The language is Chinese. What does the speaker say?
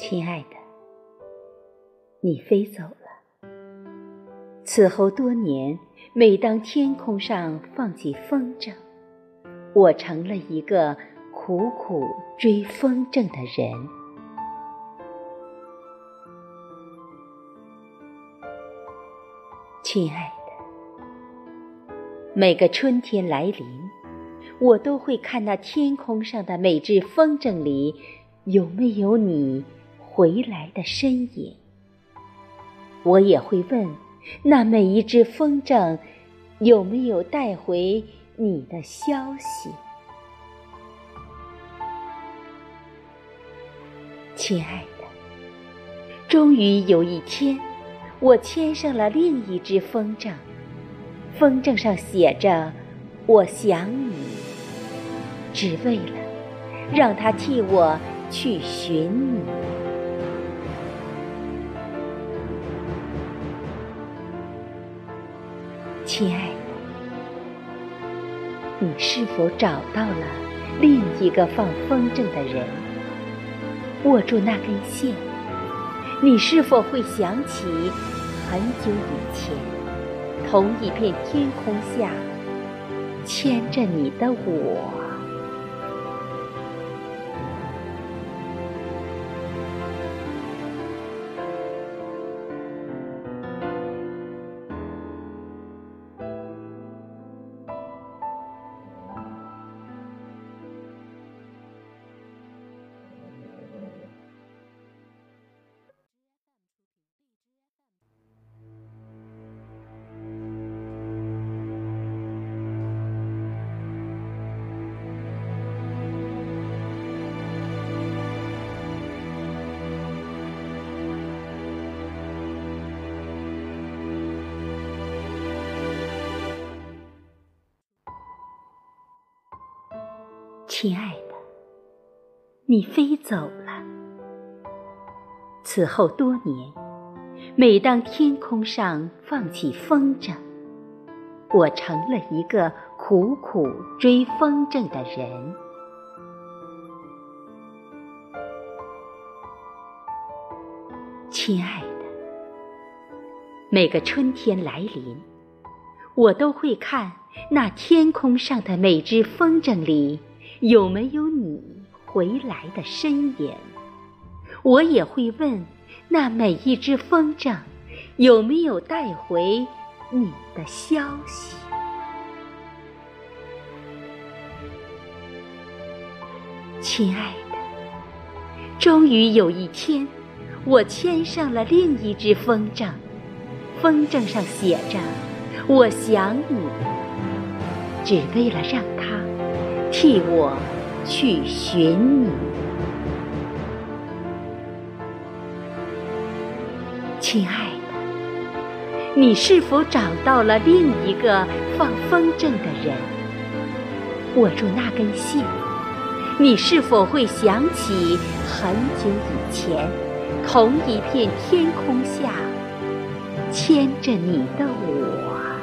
亲爱的，你飞走了。此后多年，每当天空上放起风筝，我成了一个苦苦追风筝的人。亲爱的，每个春天来临，我都会看那天空上的每只风筝里有没有你。回来的身影，我也会问那每一只风筝有没有带回你的消息，亲爱的。终于有一天，我牵上了另一只风筝，风筝上写着“我想你”，只为了让它替我去寻你。亲爱的，你是否找到了另一个放风筝的人？握住那根线，你是否会想起很久以前，同一片天空下牵着你的我？亲爱的，你飞走了。此后多年，每当天空上放起风筝，我成了一个苦苦追风筝的人。亲爱的，每个春天来临，我都会看那天空上的每只风筝里。有没有你回来的身影？我也会问那每一只风筝，有没有带回你的消息？亲爱的，终于有一天，我牵上了另一只风筝，风筝上写着“我想你”，只为了让它。替我去寻你，亲爱的，你是否找到了另一个放风筝的人？握住那根线，你是否会想起很久以前，同一片天空下牵着你的我？